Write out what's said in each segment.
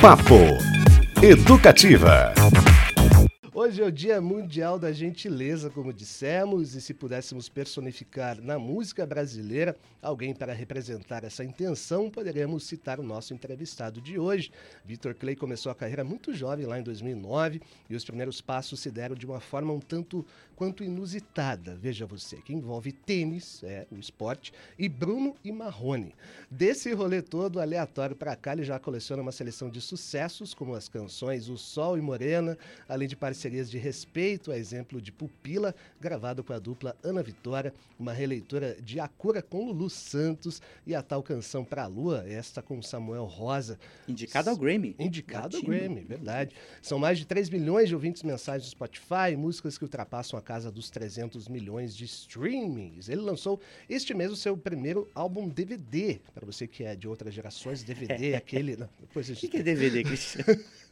Papo Educativa. Hoje é o Dia Mundial da Gentileza, como dissemos, e se pudéssemos personificar na música brasileira alguém para representar essa intenção, poderemos citar o nosso entrevistado de hoje. Vitor Clay começou a carreira muito jovem, lá em 2009, e os primeiros passos se deram de uma forma um tanto quanto inusitada, veja você, que envolve tênis, é, o esporte, e Bruno e Marrone. Desse rolê todo, aleatório para cá, ele já coleciona uma seleção de sucessos, como as canções O Sol e Morena, além de parcerias de respeito, a exemplo de Pupila, gravado com a dupla Ana Vitória, uma releitura de Acura com Lulu Santos e a tal canção Pra Lua, esta com Samuel Rosa. Indicado ao Grammy. Indicado ao Grammy, verdade. São mais de 3 milhões de ouvintes mensais no Spotify, músicas que ultrapassam a casa dos 300 milhões de streamings. Ele lançou este mês o seu primeiro álbum DVD. Para você que é de outras gerações, DVD aquele. Não, depois O que, que é DVD, Cristiano?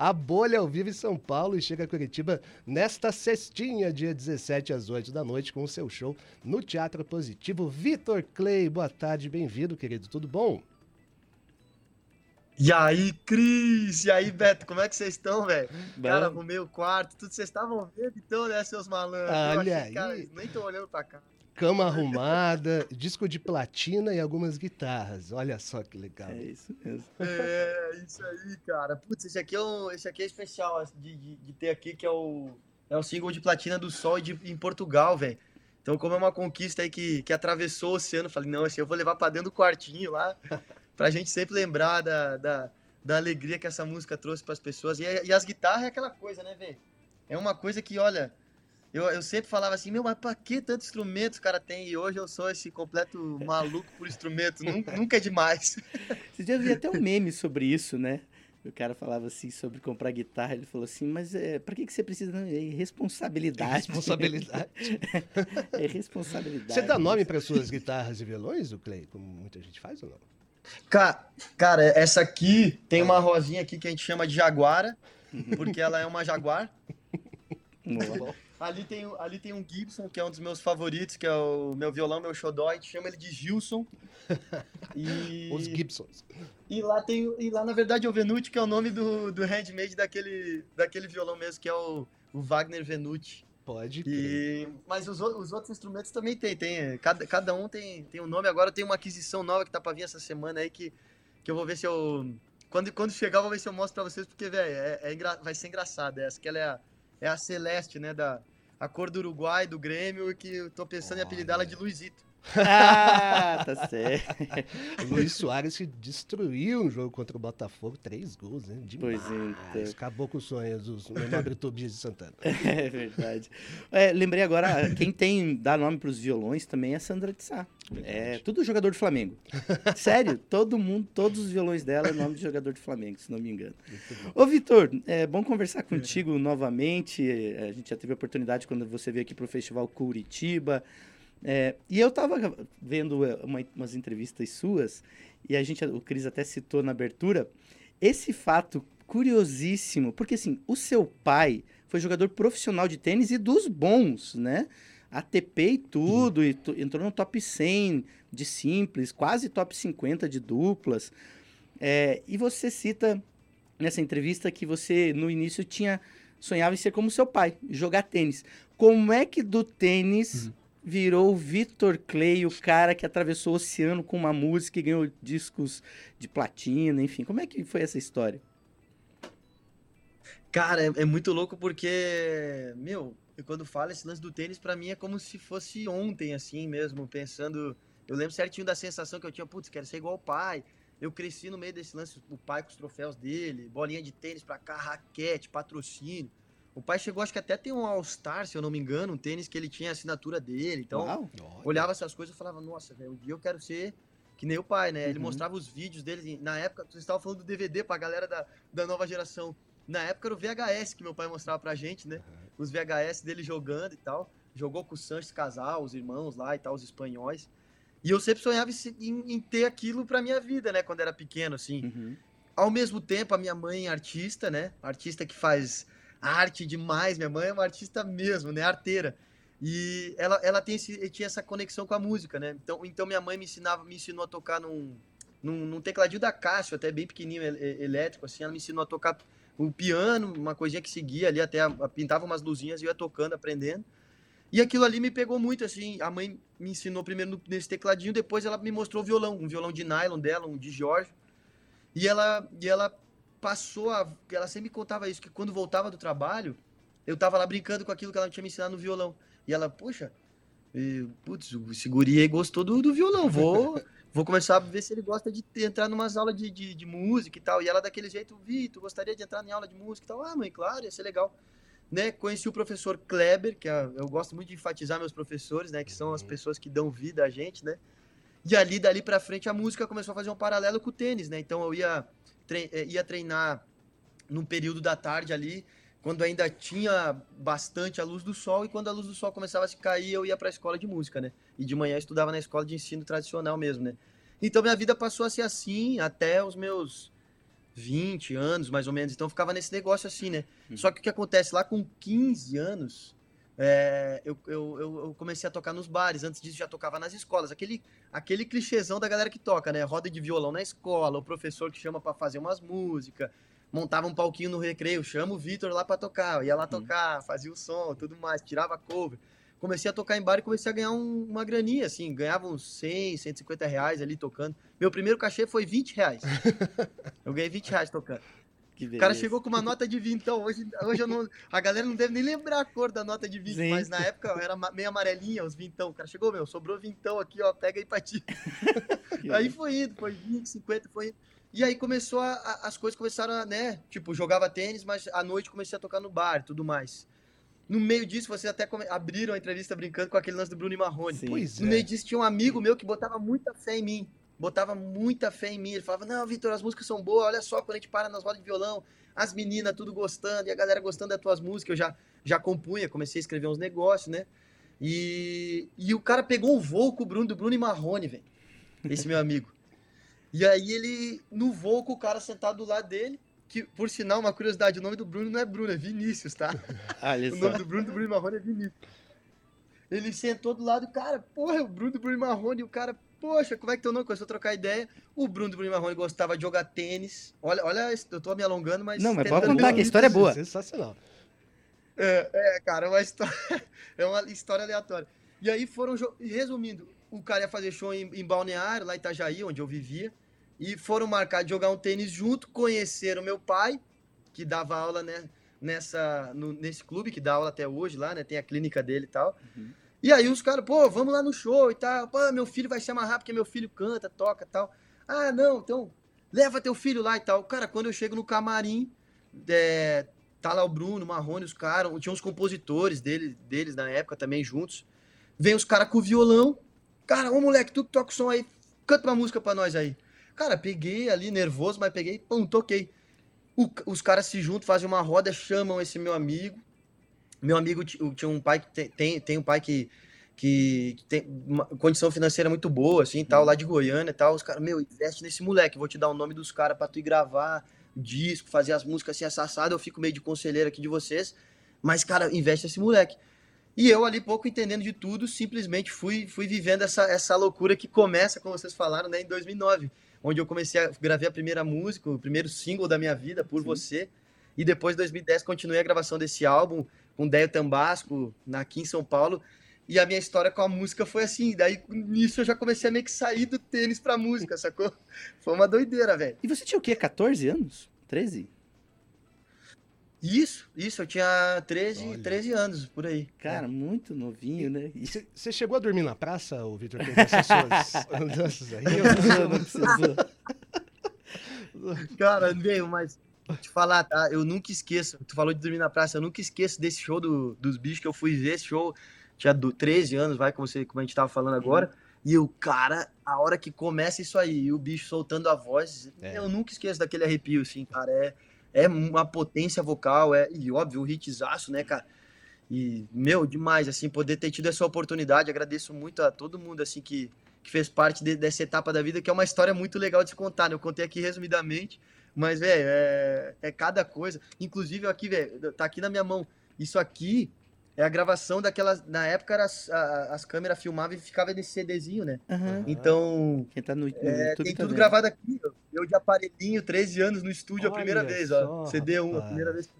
A Bolha ao vivo em São Paulo e chega a Curitiba nesta sextinha, dia 17 às 8 da noite, com o seu show no Teatro Positivo. Vitor Clay, boa tarde, bem-vindo, querido, tudo bom? E aí, Cris? E aí, Beto, como é que vocês estão, velho? Cara, arrumei o quarto, tudo vocês estavam vendo então, né, seus malandros? Olha achei, aí. Cara, nem tô olhando pra cá. Cama arrumada, disco de platina e algumas guitarras. Olha só que legal. É isso mesmo. É, isso aí, cara. Putz, esse aqui é, um, esse aqui é especial de, de, de ter aqui, que é o, é o single de platina do Sol de, em Portugal, velho. Então, como é uma conquista aí que, que atravessou o oceano, falei, não, esse eu vou levar pra dentro do quartinho lá. pra gente sempre lembrar da, da, da alegria que essa música trouxe para as pessoas. E, e, as guitarras é aquela coisa, né, velho? É uma coisa que, olha, eu, eu sempre falava assim, meu, mas pra que tanto instrumento o cara tem? E hoje eu sou esse completo maluco por instrumento, nunca, nunca é demais. Você já viu até um meme sobre isso, né? O cara falava assim sobre comprar guitarra, ele falou assim, mas é, para que, que você precisa? É responsabilidade. Responsabilidade. é responsabilidade. Você dá nome para suas guitarras e violões, o Clay, como muita gente faz ou não? Cara, essa aqui tem uma rosinha aqui que a gente chama de jaguara, porque ela é uma jaguar. Ali, tem, ali tem um Gibson, que é um dos meus favoritos, que é o meu violão, meu xodó, a gente chama ele de Gilson. E... Os Gibsons. E lá tem, e lá na verdade é o Venuti, que é o nome do, do handmade daquele, daquele violão mesmo, que é o, o Wagner Venuti. Pode e... Mas os, os, outros instrumentos também tem, tem cada, cada um tem, tem um nome. Agora tem uma aquisição nova que tá pra vir essa semana aí que, que eu vou ver se eu... Quando, quando chegar, eu vou ver se eu mostro pra vocês, porque, velho, é, é vai ser engraçado essa, que ela é a, é a Celeste, né, da, a cor do Uruguai, do Grêmio, que eu tô pensando Olha. em apelidá-la de Luizito. Ah, tá certo. Luiz Soares que destruiu um jogo contra o Botafogo, três gols, né? Demais. Pois então. Acabou com os sonhos dos nobre Tobias de Santana. É verdade. É, lembrei agora, quem tem dá nome para os violões também é Sandra de Sá. É tudo jogador de Flamengo. Sério, todo mundo, todos os violões dela é nome de jogador de Flamengo, se não me engano. Ô, Vitor, é bom conversar contigo é. novamente. A gente já teve a oportunidade quando você veio aqui para o Festival Curitiba. É, e eu estava vendo é, uma, umas entrevistas suas, e a gente, o Cris até citou na abertura, esse fato curiosíssimo, porque assim, o seu pai foi jogador profissional de tênis e dos bons, né? ATP e tudo, e entrou no top 100 de simples, quase top 50 de duplas. É, e você cita nessa entrevista que você, no início, tinha sonhava em ser como seu pai, jogar tênis. Como é que do tênis uhum virou o Victor Clay, o cara que atravessou o oceano com uma música e ganhou discos de platina, enfim. Como é que foi essa história? Cara, é, é muito louco porque, meu, quando falo esse lance do tênis, para mim é como se fosse ontem, assim mesmo, pensando. Eu lembro certinho da sensação que eu tinha, putz, quero ser igual o pai. Eu cresci no meio desse lance, o pai com os troféus dele, bolinha de tênis pra cá, raquete, patrocínio. O pai chegou, acho que até tem um All-Star, se eu não me engano, um tênis que ele tinha a assinatura dele. Então, Uau. olhava essas coisas e falava, nossa, velho, um dia eu quero ser que nem o pai, né? Ele uhum. mostrava os vídeos dele. Na época, você estava falando do DVD pra galera da, da nova geração. Na época era o VHS que meu pai mostrava pra gente, né? Uhum. Os VHS dele jogando e tal. Jogou com o Sanches Casal, os irmãos lá e tal, os espanhóis. E eu sempre sonhava em, em ter aquilo pra minha vida, né? Quando era pequeno, assim. Uhum. Ao mesmo tempo, a minha mãe é artista, né? Artista que faz arte demais. Minha mãe é uma artista mesmo, né? Arteira. E ela, ela tem esse, tinha essa conexão com a música, né? Então, então minha mãe me ensinava, me ensinou a tocar num, num, num tecladinho da Cássio, até bem pequenininho, elétrico, assim. Ela me ensinou a tocar o piano, uma coisinha que seguia ali, até pintava umas luzinhas e ia tocando, aprendendo. E aquilo ali me pegou muito, assim. A mãe me ensinou primeiro no, nesse tecladinho, depois ela me mostrou o violão, um violão de nylon dela, um de Jorge. E ela, e ela passou a. Ela sempre me contava isso, que quando voltava do trabalho, eu tava lá brincando com aquilo que ela tinha me ensinado no violão. E ela, puxa, e, putz, o seguri aí gostou do, do violão, vou. Vou começar a ver se ele gosta de entrar numas aulas de, de, de música e tal. E ela daquele jeito, Vitor, gostaria de entrar em aula de música e tal. Ah, mãe, claro, ia ser legal né, conheci o professor Kleber, que é, eu gosto muito de enfatizar meus professores, né, que são as uhum. pessoas que dão vida a gente, né? E ali dali para frente a música começou a fazer um paralelo com o tênis, né? Então eu ia tre eh, ia treinar num período da tarde ali, quando ainda tinha bastante a luz do sol e quando a luz do sol começava a se cair, eu ia para a escola de música, né? E de manhã eu estudava na escola de ensino tradicional mesmo, né? Então minha vida passou a ser assim até os meus 20 anos, mais ou menos. Então ficava nesse negócio assim, né? Uhum. Só que o que acontece lá com 15 anos, é, eu, eu, eu, comecei a tocar nos bares. Antes disso já tocava nas escolas. Aquele, aquele clichêzão da galera que toca, né? Roda de violão na escola, o professor que chama para fazer umas músicas, montava um palquinho no recreio, chama o Vitor lá para tocar, ia lá uhum. tocar, fazia o som, tudo mais, tirava cover comecei a tocar em bar e comecei a ganhar um, uma graninha, assim, ganhava uns 100, 150 reais ali tocando. Meu primeiro cachê foi 20 reais. eu ganhei 20 reais tocando. O cara chegou com uma nota de 20, então hoje, hoje eu não, a galera não deve nem lembrar a cor da nota de 20, Sim. mas na época era meio amarelinha os vintão. O cara chegou, meu, sobrou vintão aqui, ó, pega aí pra ti. aí foi indo, foi 20, 50, foi indo. E aí começou a, a, as coisas começaram a, né, tipo, jogava tênis, mas à noite comecei a tocar no bar e tudo mais. No meio disso, vocês até abriram a entrevista brincando com aquele lance do Bruno e Marrone. Sim, pois no é. meio disso, tinha um amigo meu que botava muita fé em mim. Botava muita fé em mim. Ele falava: Não, Vitor, as músicas são boas. Olha só, quando a gente para nas rodas de violão, as meninas tudo gostando e a galera gostando das tuas músicas. Eu já, já compunha, comecei a escrever uns negócios, né? E, e o cara pegou um voo com o Bruno, do Bruno e Marrone, velho. Esse meu amigo. E aí ele, no voo com o cara sentado do lado dele, que, por sinal, uma curiosidade, o nome do Bruno não é Bruno, é Vinícius, tá? o nome do Bruno do Bruno Marrone é Vinícius. Ele sentou do lado, cara, porra, o Bruno do Bruno Marrone, e o cara, poxa, como é que teu nome? Começou a trocar ideia. O Bruno do Bruno Marrone gostava de jogar tênis. Olha, olha, eu tô me alongando, mas. Não, mas pode contar que a história é boa. Sensacional. É, é, cara, é uma história, é uma história aleatória. E aí foram, resumindo, o cara ia fazer show em, em Balneário, lá em Itajaí, onde eu vivia e foram marcar de jogar um tênis junto, conheceram meu pai, que dava aula né, nessa, no, nesse clube, que dá aula até hoje lá, né? Tem a clínica dele e tal. Uhum. E aí os caras, pô, vamos lá no show e tal. Pô, meu filho vai se amarrar porque meu filho canta, toca tal. Ah, não, então leva teu filho lá e tal. Cara, quando eu chego no camarim, é, tá lá o Bruno, o Marrone, os caras, tinha uns compositores dele, deles na época também juntos. Vem os caras com violão. Cara, ô moleque, tu que toca o som aí, canta uma música pra nós aí. Cara, peguei ali nervoso, mas peguei, pum, toquei. O, os caras se juntam, fazem uma roda, chamam esse meu amigo. Meu amigo tinha um pai que tem, tem um pai que, que tem uma condição financeira muito boa, assim, tal, lá de Goiânia e tal. Os caras, meu, investe nesse moleque, vou te dar o nome dos caras pra tu ir gravar disco, fazer as músicas assim, assassado. Eu fico meio de conselheiro aqui de vocês. Mas, cara, investe nesse moleque. E eu ali, pouco entendendo de tudo, simplesmente fui, fui vivendo essa, essa loucura que começa, como vocês falaram, né, em 2009 onde eu comecei a gravei a primeira música, o primeiro single da minha vida, Por Sim. Você. E depois, em 2010, continuei a gravação desse álbum com Déio Tambasco, aqui em São Paulo. E a minha história com a música foi assim. Daí, nisso, eu já comecei a meio que sair do tênis pra música, sacou? Foi uma doideira, velho. E você tinha o quê? 14 anos? 13? Isso, isso, eu tinha 13, 13 anos, por aí. Cara, muito novinho, né? Você chegou a dormir na praça, o Vitor, com essas suas andanças aí? Não precisou, Cara, veio, mas te falar, tá? Eu nunca esqueço. Tu falou de dormir na praça, eu nunca esqueço desse show do, dos bichos que eu fui ver. Esse show tinha 13 anos, vai, como, você, como a gente tava falando agora. Uhum. E o cara, a hora que começa isso aí, e o bicho soltando a voz, é. eu nunca esqueço daquele arrepio, assim, cara. É é uma potência vocal, é, e óbvio, um hitzaço, né, cara? E, meu, demais, assim, poder ter tido essa oportunidade. Agradeço muito a todo mundo, assim, que, que fez parte de, dessa etapa da vida, que é uma história muito legal de se contar, né? Eu contei aqui resumidamente, mas, velho, é, é cada coisa. Inclusive, aqui, velho, tá aqui na minha mão. Isso aqui é a gravação daquelas. Na época era as, a- as câmeras filmavam e ficava nesse CDzinho, né? Aham. Então. Quem tá no, no é, YouTube tem tudo gravado aqui. ó. Eu de aparelhinho, 13 anos no estúdio a primeira Olha vez, só, ó. CD1, a primeira vez.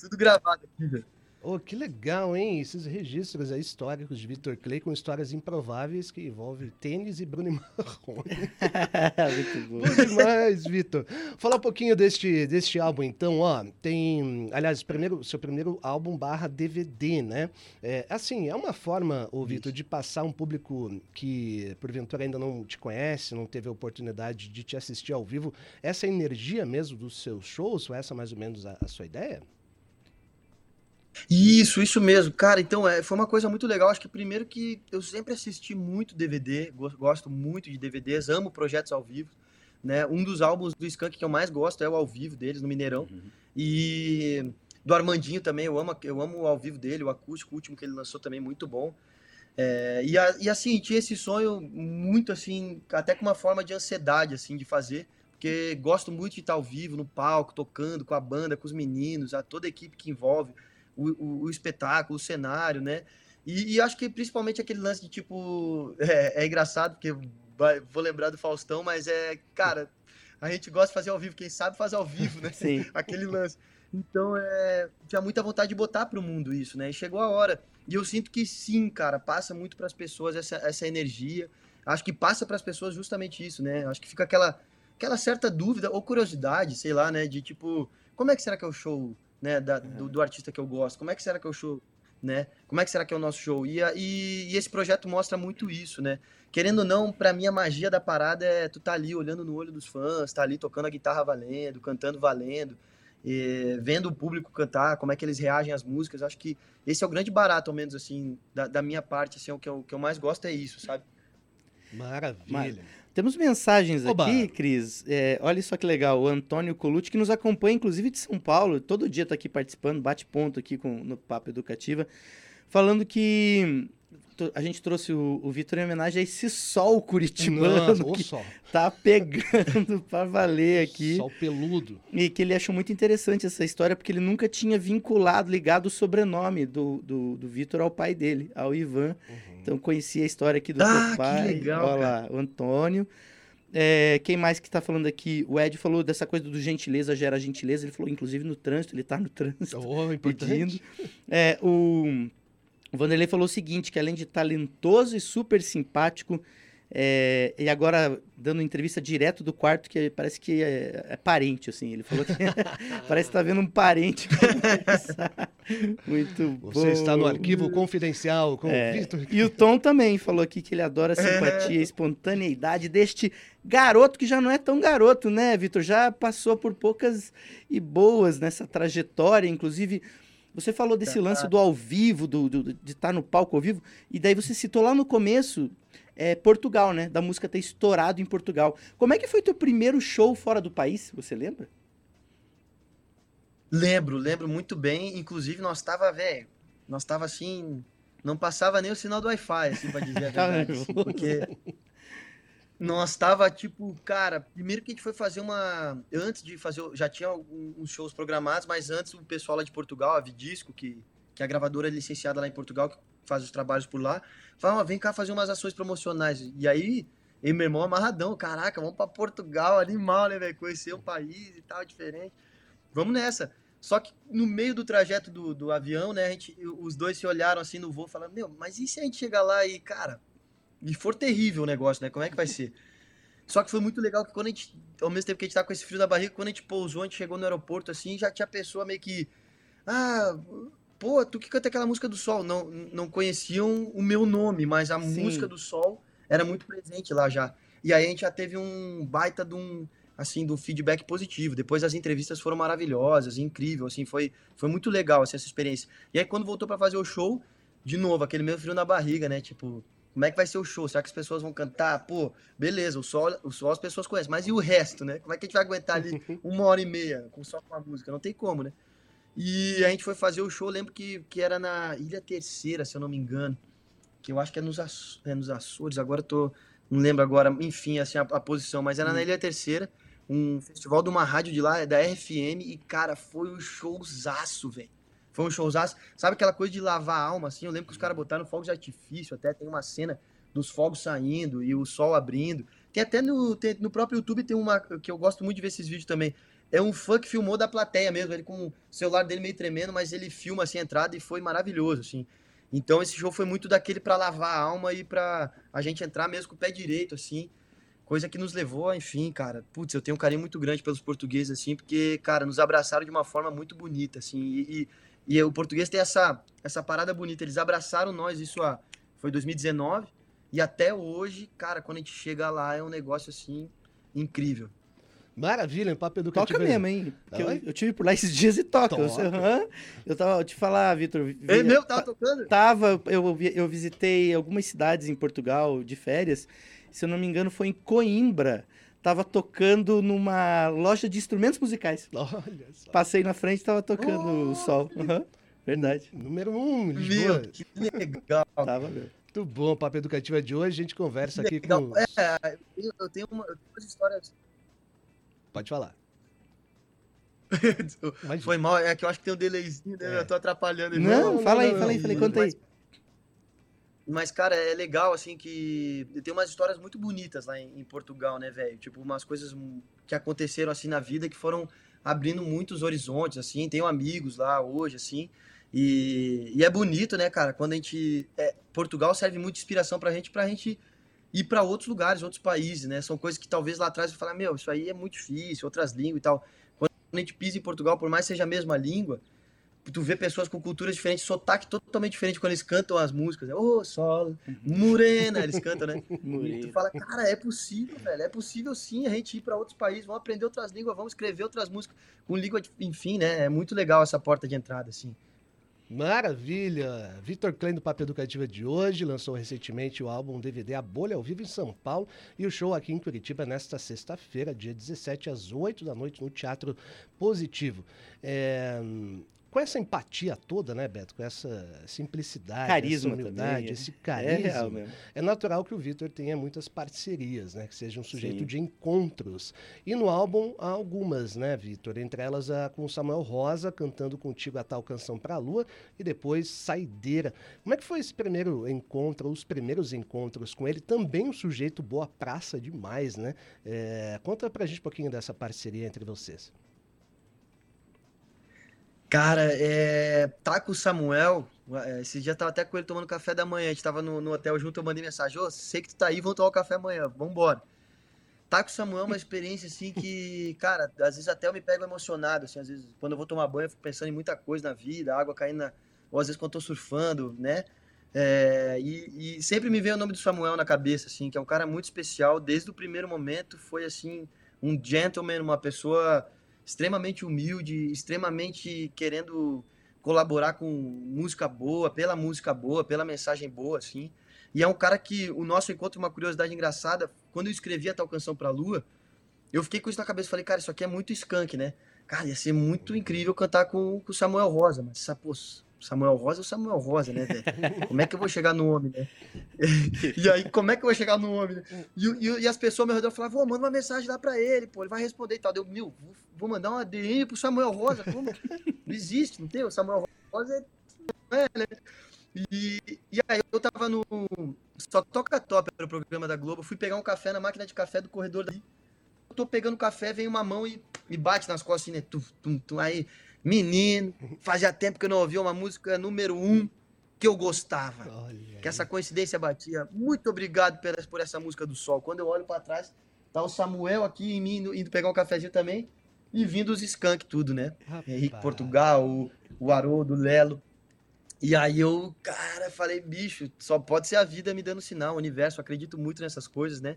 Tudo gravado aqui, velho. Oh, que legal, hein? Esses registros aí históricos de Vitor Clay com histórias improváveis que envolvem tênis e Bruno e Marrone. Muito bom. Bom demais, Vitor. Falar um pouquinho deste, deste álbum, então, ó. Tem, aliás, primeiro, seu primeiro álbum barra DVD, né? É, assim, é uma forma, ô, Vitor, de passar um público que, porventura, ainda não te conhece, não teve a oportunidade de te assistir ao vivo, essa energia mesmo dos seus shows, ou essa mais ou menos a, a sua ideia? Isso, isso mesmo. Cara, então é, foi uma coisa muito legal. Acho que primeiro que eu sempre assisti muito DVD, go- gosto muito de DVDs, amo projetos ao vivo. Né? Um dos álbuns do Skank que eu mais gosto é o ao vivo deles no Mineirão. E do Armandinho também, eu amo, eu amo o ao vivo dele, o acústico, o último que ele lançou também, muito bom. É, e, a- e assim, tinha esse sonho muito assim, até com uma forma de ansiedade, assim, de fazer. Porque gosto muito de estar ao vivo, no palco, tocando com a banda, com os meninos, a toda a equipe que envolve o, o, o espetáculo, o cenário, né? E, e acho que principalmente aquele lance de tipo. É, é engraçado, porque vai- vou lembrar do Faustão, mas é. Cara, a gente gosta de fazer ao vivo, quem sabe faz ao vivo, né? Sim. aquele lance. Então, é, tinha muita vontade de botar pro mundo isso, né? E chegou a hora. E eu sinto que sim, cara, passa muito para as pessoas essa, essa energia. Acho que passa para as pessoas justamente isso, né? Acho que fica aquela, aquela certa dúvida ou curiosidade, sei lá, né? De tipo, como é que será que é o show, né? Da, do, do artista que eu gosto? Como é que será que é o show, né? Como é que será que é o nosso show? E, e, e esse projeto mostra muito isso, né? Querendo ou não, pra mim a magia da parada é tu tá ali olhando no olho dos fãs, tá ali tocando a guitarra valendo, cantando valendo, e vendo o público cantar, como é que eles reagem às músicas. Acho que esse é o grande barato, ao menos assim, da, da minha parte, assim, o que eu, o que eu mais gosto é isso, sabe? Maravilha. Temos mensagens Oba. aqui, Cris. É, olha só que legal. O Antônio Colucci, que nos acompanha, inclusive de São Paulo, todo dia está aqui participando, bate ponto aqui com, no Papo Educativa, falando que a gente trouxe o, o Vitor em homenagem a esse sol curitibano Nossa, o que sol. tá pegando para valer aqui. Sol peludo. E que ele achou muito interessante essa história, porque ele nunca tinha vinculado, ligado o sobrenome do, do, do Vitor ao pai dele, ao Ivan. Então conhecia a história aqui do Ah, teu que pai. legal, Olha lá, o Antônio. É, quem mais que tá falando aqui? O Ed falou dessa coisa do gentileza gera gentileza. Ele falou, inclusive, no trânsito, ele tá no trânsito. Oh, importante. pedindo. É, o, o Vanderlei falou o seguinte, que além de talentoso e super simpático, é, e agora dando entrevista direto do quarto, que parece que é, é parente, assim. Ele falou que parece que tá vendo um parente conversar. Muito bom. Você está no arquivo confidencial com É, o Vitor. E o Tom também falou aqui que ele adora a simpatia e espontaneidade deste garoto que já não é tão garoto, né, Vitor? Já passou por poucas e boas nessa trajetória, inclusive. Você falou desse lance do ao vivo, do, do- de estar no palco ao vivo, e daí você citou lá no começo é, Portugal, né? Da música ter estourado em Portugal. Como é que foi teu primeiro show fora do país? Você lembra? Lembro, lembro muito bem. Inclusive, nós tava, velho, nós tava assim, não passava nem o sinal do Wi-Fi, assim, pra dizer a verdade. assim, porque nós tava, tipo, cara, primeiro que a gente foi fazer uma. Antes de fazer. Já tinha algum- uns shows programados, mas antes o pessoal lá de Portugal, a Vidisco, que, que é a gravadora licenciada lá em Portugal, que faz os trabalhos por lá, falou, "Ah, vem cá fazer umas ações promocionais. E aí. E meu irmão amarradão, caraca, vamos pra Portugal, animal, né, velho? Conhecer o país e tal, diferente. Vamos nessa. Só que no meio do trajeto do, do avião, né, a gente, os dois se olharam assim no voo, falando, meu, mas e se a gente chegar lá e, cara, e for terrível o negócio, né? Como é que vai ser? Só que foi muito legal que quando a gente, ao mesmo tempo que a gente tá com esse frio na barriga, quando a gente pousou, a gente chegou no aeroporto assim, já tinha pessoa meio que, ah, pô, tu que canta aquela música do sol. Não, não conheciam o meu nome, mas a Sim. música do sol era muito presente lá já. E aí a gente já teve um baita de um, assim, do feedback positivo. Depois as entrevistas foram maravilhosas, incrível, assim, foi, foi muito legal assim, essa experiência. E aí quando voltou pra fazer o show, de novo, aquele meio frio na barriga, né? Tipo, como é que vai ser o show? Será que as pessoas vão cantar? Pô, beleza, o sol, o sol as pessoas conhecem, mas e o resto, né? Como é que a gente vai aguentar ali uma hora e meia com só com a música? Não tem como, né? E a gente foi fazer o show, lembro que, que era na Ilha Terceira, se eu não me engano, que eu acho que é nos, Aço- é nos Açores, agora eu tô, não lembro agora, enfim, assim, a, a posição, mas era na Ilha Terceira, um festival de uma rádio de lá, da RFM, e cara, foi um showzaço, velho. Foi um showzaço. Sabe aquela coisa de lavar a alma, assim? Eu lembro que os caras botaram fogos de artifício, até tem uma cena dos fogos saindo e o sol abrindo. Tem até no, tem, no próprio YouTube tem uma que eu gosto muito de ver esses vídeos também. É um fã que filmou da plateia mesmo, ele com o celular dele meio tremendo, mas ele filma assim a entrada e foi maravilhoso, assim. Então esse show foi muito daquele para lavar a alma e para a gente entrar mesmo com o pé direito, assim. Coisa que nos levou, enfim, cara. Putz, eu tenho um carinho muito grande pelos portugueses, assim, porque, cara, nos abraçaram de uma forma muito bonita, assim. E, e, e o português tem essa, essa parada bonita. Eles abraçaram nós, isso a, foi 2019. E até hoje, cara, quando a gente chega lá, é um negócio, assim, incrível. Maravilha, um papo educativo. Toca mesmo, hein? Eu, eu, tive por lá esses dias e toca. Toca. Eu, eu tava, eu te falar, Vitor. É meu, tava tocando? Tava, eu, eu visitei algumas cidades em Portugal de férias. Se eu não me engano, foi em Coimbra. Tava tocando numa loja de instrumentos musicais. Olha só. Passei na frente e tava tocando oh, o sol. Uhum. Verdade. Número um, Lisboa. Meu, que legal. Tava. Muito bom, o Papo Educativo é de hoje. A gente conversa aqui com. É, eu tenho, uma, umas histórias Pode falar. Foi mal, é que eu acho que tem um delayzinho, né? É. Eu tô atrapalhando. Não, não fala aí, fala aí, fala aí, conta aí. Mas, cara, é legal, assim, que tem umas histórias muito bonitas lá em, em Portugal, né, velho? Tipo, umas coisas que aconteceram, assim, na vida que foram abrindo muitos horizontes, assim. Tenho amigos lá hoje, assim. E, e é bonito, né, cara? Quando a gente. É, Portugal serve muito inspiração pra gente, pra gente ir para outros lugares, outros países, né? São coisas que talvez lá atrás eu falar, meu, isso aí é muito difícil, outras línguas e tal. Quando a gente pisa em Portugal, por mais que seja a mesma língua, tu vê pessoas com culturas diferentes, sotaque totalmente diferente quando eles cantam as músicas. Né? Ô, oh, sol, morena, eles cantam, né? E tu fala, cara, é possível, velho, é possível sim a gente ir para outros países, vamos aprender outras línguas, vamos escrever outras músicas com língua, enfim, né? É muito legal essa porta de entrada, assim. Maravilha! Vitor Klein do Papo Educativa de hoje lançou recentemente o álbum DVD A Bolha ao vivo em São Paulo e o show aqui em Curitiba nesta sexta-feira, dia 17 às 8 da noite no Teatro Positivo. É, com essa empatia toda, né, Beto? Com essa simplicidade, carisma essa humildade, também, esse carisma. É, é natural que o Vitor tenha muitas parcerias, né? Que seja um sujeito Sim. de encontros. E no álbum há algumas, né, Vitor? Entre elas a com Samuel Rosa cantando contigo a tal canção pra lua e depois Saideira. Como é que foi esse primeiro encontro, os primeiros encontros com ele? Também um sujeito boa praça demais, né? É, conta pra gente um pouquinho dessa parceria entre vocês. Cara, é... tá com o Samuel. É, esse dia tava até com ele tomando café da manhã. A gente tava no, no hotel junto, eu mandei mensagem. Ô, sei que tu tá aí, vamos tomar o café amanhã, vambora. Tá com o Samuel é uma experiência assim que, cara, às vezes até eu me pego emocionado. Assim, às vezes, quando eu vou tomar banho, eu fico pensando em muita coisa na vida, água caindo na. Ou às vezes quando eu tô surfando, né? É, e, e, sempre me vem o nome do Samuel na cabeça, assim, que é um cara muito especial. Desde o primeiro momento, foi assim, um gentleman, uma pessoa extremamente humilde, extremamente querendo colaborar com música boa, pela música boa, pela mensagem boa, assim. E é um cara que o nosso encontro, uma curiosidade engraçada, quando eu escrevi a tal canção pra Lua, eu fiquei com isso na cabeça, falei, cara, isso aqui é muito skunk, né? Cara, ia ser muito incrível cantar com o Samuel Rosa, mas, pô, Samuel Rosa ou Samuel Rosa, né? Como é que eu vou chegar no homem, né? e aí, como é que eu vou chegar no homem, né? E, e, e as pessoas ao meu redor falavam, vou manda uma mensagem lá pra ele, pô, ele vai responder e tal. Deu, meu, vou, vou mandar uma DM pro Samuel Rosa, como? Não existe, não tem? O Samuel Rosa é, é né? E, e aí eu tava no Só Toca Top, era o programa da Globo, fui pegar um café na máquina de café do corredor daí. Eu tô pegando café, vem uma mão e me bate nas costas assim, né? Tum, tum, tum. Aí Menino, fazia tempo que eu não ouvia uma música número um que eu gostava. Olha que essa coincidência batia. Muito obrigado por, por essa música do Sol. Quando eu olho para trás, tá o Samuel aqui em mim, indo pegar um cafezinho também. E vindo os skunk tudo, né? Rapaz. Henrique Portugal, o, o Haroldo, o Lelo. E aí eu, cara, falei, bicho, só pode ser a vida me dando sinal, o universo, acredito muito nessas coisas, né?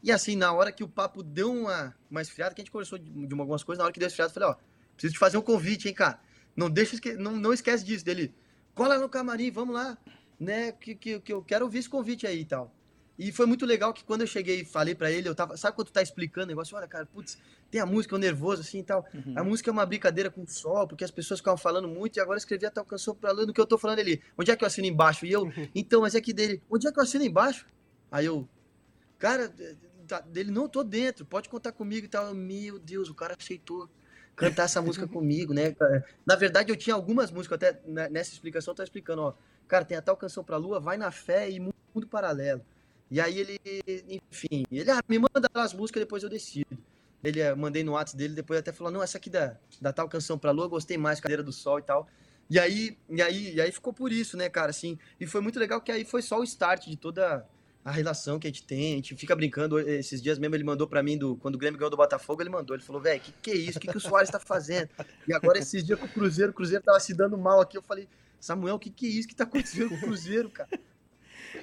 E assim, na hora que o papo deu uma, uma esfriada, que a gente conversou de, de algumas coisas, na hora que deu esfriada, eu falei, ó, Preciso te fazer um convite, hein, cara. Não deixa, não, não esquece disso dele. Cola no camarim, vamos lá, né? Que, que, que eu quero ouvir esse convite aí e tal. E foi muito legal que quando eu cheguei e falei para ele, eu tava. Sabe quando tu tá explicando o negócio? Olha, cara, putz, tem a música, eu nervoso assim e tal. Uhum. A música é uma brincadeira com o sol, porque as pessoas ficavam falando muito e agora escrevi até o canção pra do que eu tô falando ali. Onde é que eu assino embaixo? E eu, uhum. então, mas é que dele, onde é que eu assino embaixo? Aí eu, cara, tá, dele, não, tô dentro, pode contar comigo e tal. Meu Deus, o cara aceitou cantar essa música comigo, né? Na verdade, eu tinha algumas músicas, até né, nessa explicação, eu tô explicando, ó. Cara, tem a tal canção pra lua, vai na fé e mundo paralelo. E aí ele, enfim, ele, ah, me manda as músicas, depois eu decido. Ele, eh, mandei no WhatsApp dele, depois até falou, não, essa aqui da, da tal canção pra lua, gostei mais, Cadeira do Sol e tal. E aí, e aí, e aí ficou por isso, né, cara, assim, e foi muito legal que aí foi só o start de toda a relação que a gente tem, a gente fica brincando, esses dias mesmo ele mandou para mim, do, quando o Grêmio ganhou do Botafogo, ele mandou, ele falou, velho, que que é isso, o que que o Soares tá fazendo? E agora esses dias com o Cruzeiro, o Cruzeiro tava se dando mal aqui, eu falei, Samuel, o que que é isso que tá acontecendo com o Cruzeiro, cara?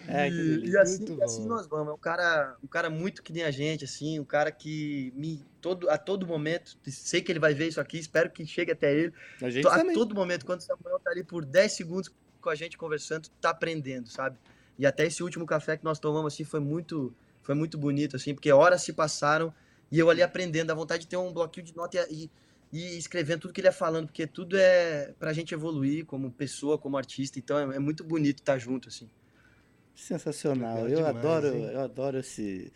É, e, e, assim, e assim nós vamos. É um cara, um cara muito que nem a gente, assim, um cara que me todo, a todo momento, sei que ele vai ver isso aqui, espero que chegue até ele. A, gente a todo momento, quando o Samuel tá ali por 10 segundos com a gente conversando, tá aprendendo, sabe? E até esse último café que nós tomamos assim foi muito foi muito bonito assim, porque horas se passaram e eu ali aprendendo, a vontade de ter um bloquinho de nota e, e escrevendo tudo que ele ia falando, porque tudo é pra gente evoluir como pessoa, como artista, então é, é muito bonito estar junto assim. Sensacional. eu demais, adoro, hein? eu adoro esse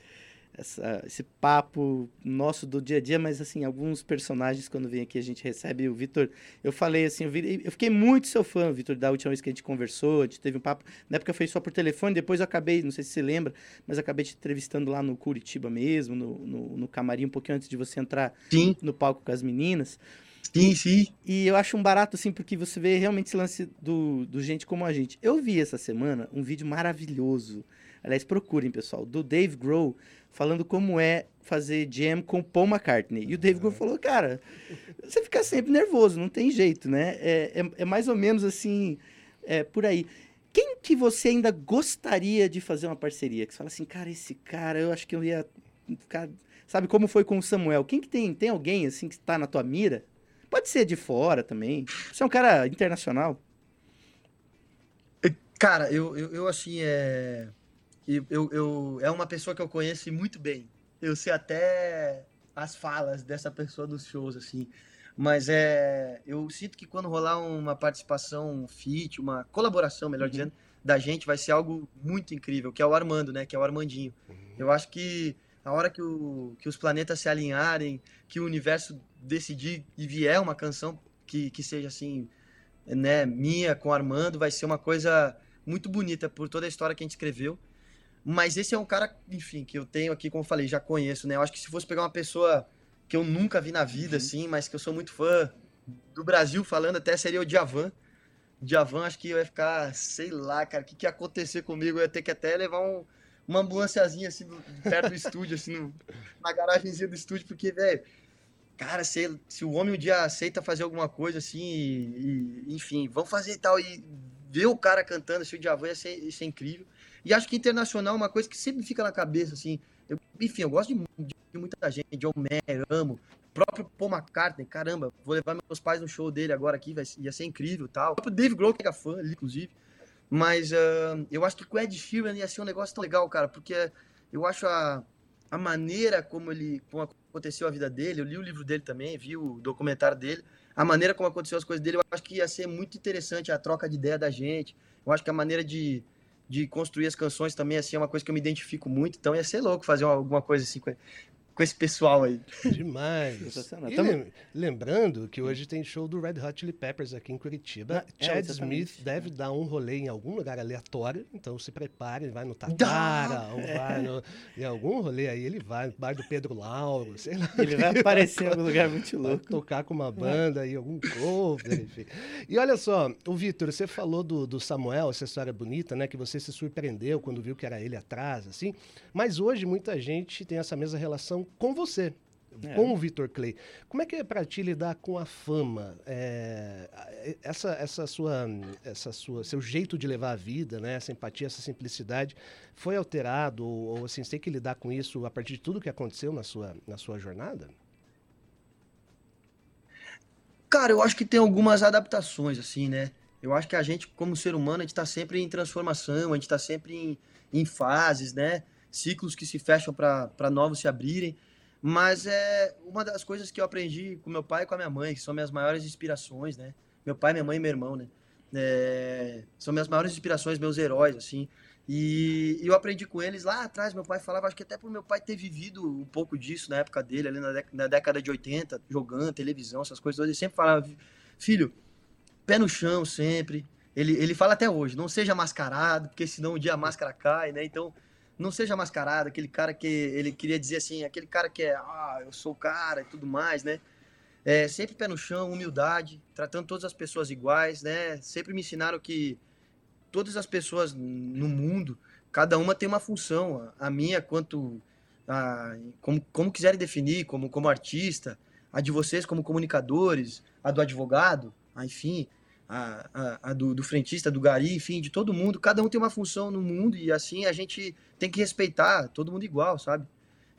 essa, esse papo nosso do dia a dia, mas assim, alguns personagens, quando vem aqui, a gente recebe. O Vitor, eu falei assim, eu, eu fiquei muito seu fã, Vitor, da última vez que a gente conversou, a gente teve um papo. Na época foi só por telefone, depois eu acabei, não sei se você lembra, mas acabei te entrevistando lá no Curitiba mesmo, no, no, no camarim, um pouquinho antes de você entrar sim. no palco com as meninas. Sim, sim. E eu acho um barato, assim, porque você vê realmente esse lance do, do gente como a gente. Eu vi essa semana um vídeo maravilhoso. Aliás, procurem, pessoal, do Dave Grohl falando como é fazer jam com Paul McCartney. E o Dave Grohl falou, cara, você fica sempre nervoso, não tem jeito, né? É, é, é mais ou menos assim, é, por aí. Quem que você ainda gostaria de fazer uma parceria? Que você fala assim, cara, esse cara, eu acho que eu ia ficar... Sabe como foi com o Samuel? Quem que tem? Tem alguém, assim, que está na tua mira? Pode ser de fora também. Você é um cara internacional. Cara, eu, eu, eu assim, é e eu, eu, é uma pessoa que eu conheço muito bem. Eu sei até as falas dessa pessoa dos shows, assim. Mas é, eu sinto que quando rolar uma participação, um feat, uma colaboração, melhor uhum. dizendo, da gente, vai ser algo muito incrível, que é o Armando, né? Que é o Armandinho. Uhum. Eu acho que a hora que, o, que os planetas se alinharem, que o universo decidir e vier uma canção que, que seja assim, né, minha com o Armando, vai ser uma coisa muito bonita por toda a história que a gente escreveu. Mas esse é um cara, enfim, que eu tenho aqui, como eu falei, já conheço, né? Eu acho que se fosse pegar uma pessoa que eu nunca vi na vida, uhum. assim, mas que eu sou muito fã do Brasil falando, até seria o Djavan. Djavan, acho que eu ia ficar, sei lá, cara, o que, que ia acontecer comigo? Eu ia ter que até levar um, uma ambulânciazinha, assim, perto do estúdio, assim, no, na garagenzinha do estúdio, porque, velho, cara, se, se o homem um dia aceita fazer alguma coisa, assim, e, e, enfim, vamos fazer e tal, e ver o cara cantando, assim, o Djavan ia ser, ia ser incrível. E acho que internacional é uma coisa que sempre fica na cabeça, assim. Eu, enfim, eu gosto de, de, muita gente, John Mayer, amo. O próprio Paul McCartney, caramba, vou levar meus pais no show dele agora aqui, vai, ia ser incrível tal. O próprio Dave Grohl, que é fã inclusive. Mas uh, eu acho que com o Ed Sheeran ia ser um negócio tão legal, cara, porque eu acho a, a maneira como ele como aconteceu a vida dele, eu li o livro dele também, vi o documentário dele, a maneira como aconteceu as coisas dele, eu acho que ia ser muito interessante a troca de ideia da gente. Eu acho que a maneira de, de construir as canções também, assim, é uma coisa que eu me identifico muito. Então ia ser louco fazer alguma coisa assim com, esse pessoal aí. Demais. E Tamo... lembrando que hoje tem show do Red Hot Chili Peppers aqui em Curitiba. Ah, Chad é, Smith deve dar um rolê em algum lugar aleatório, então se prepare, vai no Tatara, ou vai no, em algum rolê aí, ele vai no bar do Pedro Lauro, sei lá. Ele vai aparecer em algum lugar muito louco. Vai tocar com uma banda aí, algum cover, enfim. E olha só, o Vitor, você falou do, do Samuel, essa história bonita, né, que você se surpreendeu quando viu que era ele atrás, assim, mas hoje muita gente tem essa mesma relação com você, é. com o Vitor Clay. Como é que é para ti lidar com a fama? É, essa, essa sua, essa sua, seu jeito de levar a vida, né? Essa empatia, essa simplicidade, foi alterado ou, ou assim, você tem que lidar com isso a partir de tudo que aconteceu na sua, na sua jornada? Cara, eu acho que tem algumas adaptações, assim, né? Eu acho que a gente, como ser humano, a gente está sempre em transformação, a gente está sempre em, em fases, né? Ciclos que se fecham para novos se abrirem. Mas é uma das coisas que eu aprendi com meu pai e com a minha mãe, que são minhas maiores inspirações, né? Meu pai, minha mãe e meu irmão, né? É, são minhas maiores inspirações, meus heróis, assim. E, e eu aprendi com eles lá atrás. Meu pai falava, acho que até por meu pai ter vivido um pouco disso na época dele, ali na, na década de 80, jogando, televisão, essas coisas. Ele sempre falava, filho, pé no chão sempre. Ele, ele fala até hoje, não seja mascarado, porque senão um dia a máscara cai, né? Então, não seja mascarado, aquele cara que ele queria dizer assim, aquele cara que é, ah, eu sou o cara e tudo mais, né? É, sempre pé no chão, humildade, tratando todas as pessoas iguais, né? Sempre me ensinaram que todas as pessoas no mundo, cada uma tem uma função. A minha, quanto a, como, como quiserem definir, como, como artista, a de vocês como comunicadores, a do advogado, enfim, a, a, a do, do, frentista, do gari, enfim, de todo mundo. Cada um tem uma função no mundo e assim a gente tem que respeitar todo mundo igual, sabe?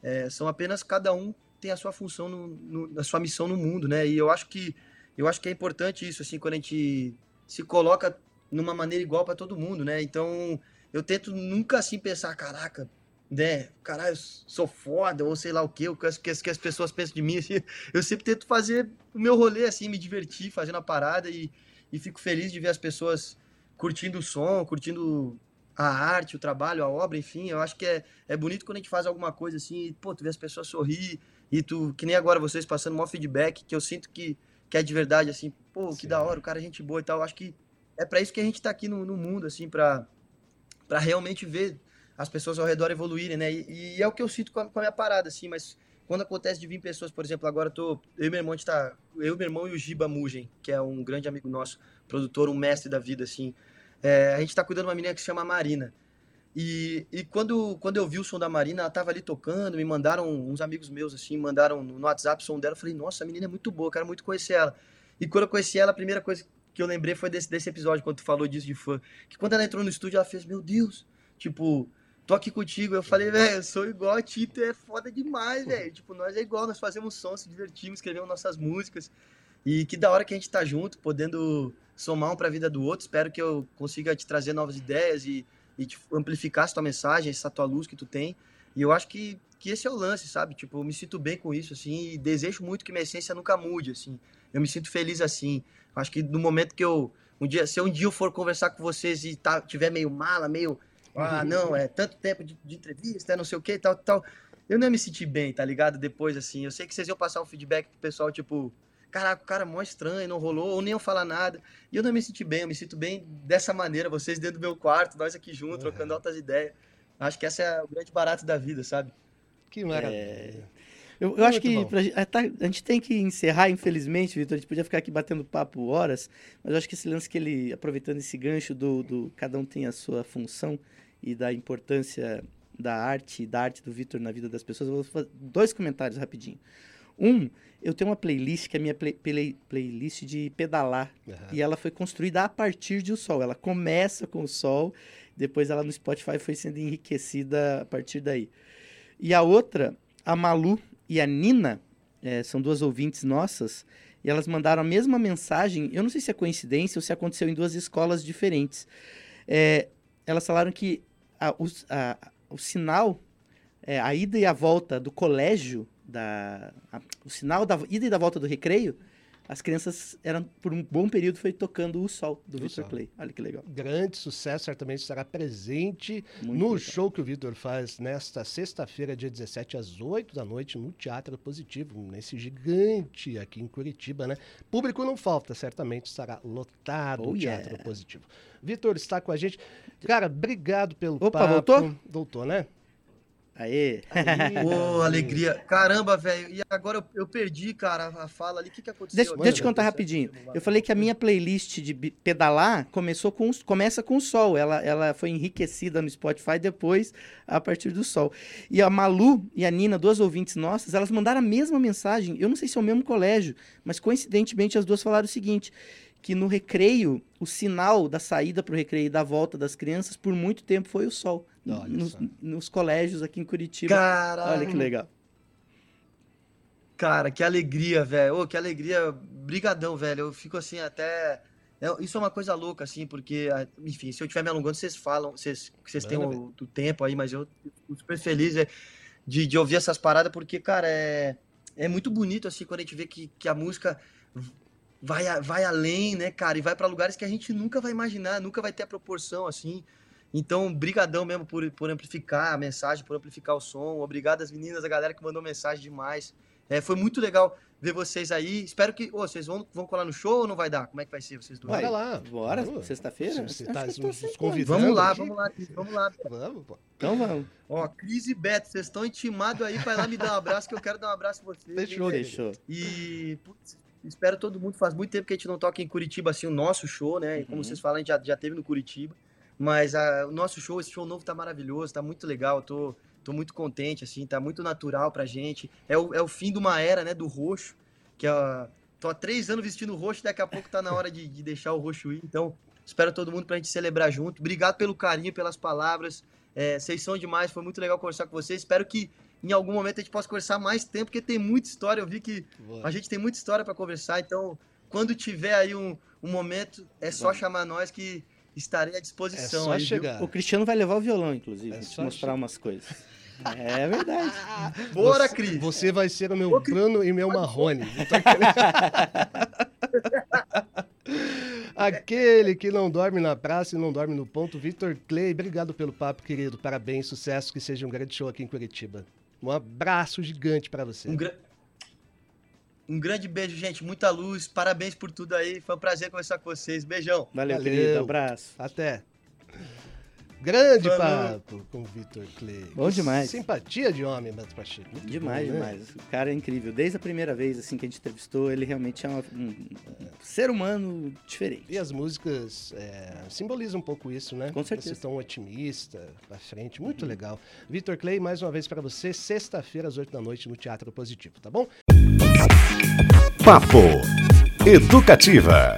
É, são apenas cada um tem a sua função, no, no, a sua missão no mundo, né? E eu acho que eu acho que é importante isso, assim, quando a gente se coloca numa maneira igual para todo mundo, né? Então, eu tento nunca assim pensar, caraca, né? Caralho, sou foda, ou sei lá o quê, o que as, que as pessoas pensam de mim. Assim, eu sempre tento fazer o meu rolê, assim, me divertir, fazendo a parada e, e fico feliz de ver as pessoas curtindo o som, curtindo a arte, o trabalho, a obra, enfim. Eu acho que é, é bonito quando a gente faz alguma coisa assim, e, pô, tu vê as pessoas sorrir e tu, que nem agora vocês passando um feedback, que eu sinto que, que é de verdade, assim, pô, que Sim. da hora, o cara é gente boa e tal. Eu acho que é para isso que a gente está aqui no, no, mundo, assim, para realmente ver as pessoas ao redor evoluírem, né? E, e é o que eu sinto com a, com a, minha parada, assim, mas quando acontece de vir pessoas, por exemplo, agora eu tô, eu e meu irmão, a gente tá, eu, meu irmão e o Giba Mugen, que é um grande amigo nosso, produtor, um mestre da vida, assim, é, a gente tá cuidando de uma menina que se chama Marina. E, e quando, quando eu vi o som da Marina, ela tava ali tocando, me mandaram, uns amigos meus, assim, mandaram no WhatsApp o som dela, eu falei, nossa, a menina é muito boa, quero muito conhecer ela. E quando eu conheci ela, a primeira coisa que eu lembrei foi desse, desse episódio, quando tu falou disso de fã. Que quando ela entrou no estúdio, ela fez, meu Deus, tipo, tô aqui contigo. Eu falei, velho, eu sou igual a Tito, é foda demais, velho. Tipo, nós é igual, nós fazemos som, se divertimos, escrevemos nossas músicas. E que da hora que a gente tá junto, podendo somar um pra vida do outro. Espero que eu consiga te trazer novas ideias e, e amplificar essa tua mensagem, essa tua luz que tu tem. E eu acho que, que esse é o lance, sabe? Tipo, eu me sinto bem com isso, assim, e desejo muito que minha essência nunca mude, assim. Eu me sinto feliz assim. Acho que no momento que eu. Um dia, se um dia eu for conversar com vocês e tá, tiver meio mala, meio. Ah, não, é tanto tempo de, de entrevista, é não sei o que, tal, tal. Eu não me sentir bem, tá ligado? Depois, assim. Eu sei que vocês iam passar um feedback pro pessoal, tipo. Caraca, o cara é mó estranho, não rolou, ou nem eu falar nada. E eu não me senti bem, eu me sinto bem dessa maneira, vocês dentro do meu quarto, nós aqui juntos, uhum. trocando altas ideias. Acho que essa é o grande barato da vida, sabe? Que maravilha. É... Eu, eu acho que pra, a, tá, a gente tem que encerrar, infelizmente, Vitor. A gente podia ficar aqui batendo papo horas, mas eu acho que esse lance que ele, aproveitando esse gancho do, do cada um tem a sua função e da importância da arte, da arte do Vitor na vida das pessoas, eu vou fazer dois comentários rapidinho. Um, eu tenho uma playlist que é a minha play, play, playlist de pedalar. Uhum. E ela foi construída a partir de o sol. Ela começa com o sol, depois ela no Spotify foi sendo enriquecida a partir daí. E a outra, a Malu, e a Nina, é, são duas ouvintes nossas, e elas mandaram a mesma mensagem. Eu não sei se é coincidência ou se aconteceu em duas escolas diferentes. É, elas falaram que a, o, a, o sinal, é, a ida e a volta do colégio, da, a, o sinal da ida e da volta do recreio, as crianças eram por um bom período foi tocando o Sol do Victor Play. Olha que legal. Grande sucesso, certamente estará presente Muito no legal. show que o Victor faz nesta sexta-feira, dia 17 às 8 da noite no Teatro Positivo, nesse gigante aqui em Curitiba, né? Público não falta, certamente estará lotado oh, o Teatro yeah. Positivo. Vitor está com a gente. Cara, obrigado pelo Opa, papo. voltou? Voltou, né? Aê! Ô, alegria. Caramba, velho. E agora eu, eu, perdi, cara, a fala ali. O que, que aconteceu? Deixa, deixa eu te contar rapidinho. Eu falei que a minha playlist de pedalar começou com, começa com o sol. Ela, ela foi enriquecida no Spotify depois, a partir do sol. E a Malu e a Nina, duas ouvintes nossas, elas mandaram a mesma mensagem. Eu não sei se é o mesmo colégio, mas coincidentemente as duas falaram o seguinte que no recreio, o sinal da saída para o recreio e da volta das crianças, por muito tempo, foi o sol. Nos, nos, colégios aqui em Curitiba. Caralho. Olha que legal. Cara, que alegria, velho. Oh, que alegria. Brigadão, velho. Eu fico assim até... É, isso é uma coisa louca, assim, porque, enfim, se eu estiver me alongando, vocês falam, vocês, vocês têm o, o, tempo aí, mas eu fico super feliz é, de, de ouvir essas paradas, porque, cara, é, é muito bonito, assim, quando a gente vê que, que a música vai, vai além, né, cara? E vai para lugares que a gente nunca vai imaginar, nunca vai ter a proporção, assim. Então, brigadão mesmo por, por amplificar a mensagem, por amplificar o som. Obrigado às meninas, a galera que mandou mensagem demais. É, foi muito legal ver vocês aí. Espero que. Ô, vocês vão, vão colar no show ou não vai dar? Como é que vai ser vocês dois? Bora lá. Bora, Vamos. sexta-feira? Você tá nos convidando. Vamos lá, vamos lá, Cris, vamos lá. Vamos, pô. Então vamos. Ó, Cris e Beto, vocês estão intimados aí pra ir lá me dar um abraço, que eu quero dar um abraço em vocês. Fechou, hein, Fechou. E putz, espero todo mundo. Faz muito tempo que a gente não toca em Curitiba, assim, o nosso show, né? E como Uhum. vocês falam, a gente já, já teve no Curitiba. Mas ah, o nosso show, esse show novo tá maravilhoso, tá muito legal. Tô, tô muito contente, assim, tá muito natural pra gente. É o, é o fim de uma era, né, do roxo, que é. Tô há três anos vestindo roxo, daqui a pouco tá na hora de, de deixar o roxo ir. Então, espero todo mundo pra gente celebrar junto. Obrigado pelo carinho, pelas palavras. É, vocês são demais, foi muito legal conversar com vocês. Espero que em algum momento a gente possa conversar mais tempo, porque tem muita história. Eu vi que Boa. a gente tem muita história para conversar, então quando tiver aí um, um momento, é só Vamos. chamar nós que estarei à É disposição. só aí, viu? chegar. O Cristiano vai levar o violão, inclusive, É te mostrar che- umas coisas. É verdade. Bora, Você- Cris! Você vai ser o meu Ô, Bruno e meu Marrone. Aquele que não dorme na praça e não dorme no ponto, Vitor Clay. Obrigado pelo papo, querido. Parabéns, sucesso, que seja um grande show aqui em Curitiba. Um abraço gigante pra você. Um, gra- um grande beijo, gente. Muita luz. Parabéns por tudo aí. Foi um prazer conversar com vocês. Beijão. Valeu, Valeu. querido. Abraço. Até. Grande Falou. papo com o Vitor Clay. Bom demais. Simpatia de homem, Beto Pacheco. Muito Demais, bom, né? demais. O cara é incrível. Desde a primeira vez assim que a gente entrevistou, ele realmente é uma- um, um ser humano diferente. E as músicas é, simbolizam um pouco isso, né? Com certeza. Vocês estão otimista, pra frente, muito legal. Vitor Clay, mais uma vez pra você, sexta-feira às 8 da noite no Teatro Positivo, tá bom? Papo Educativa.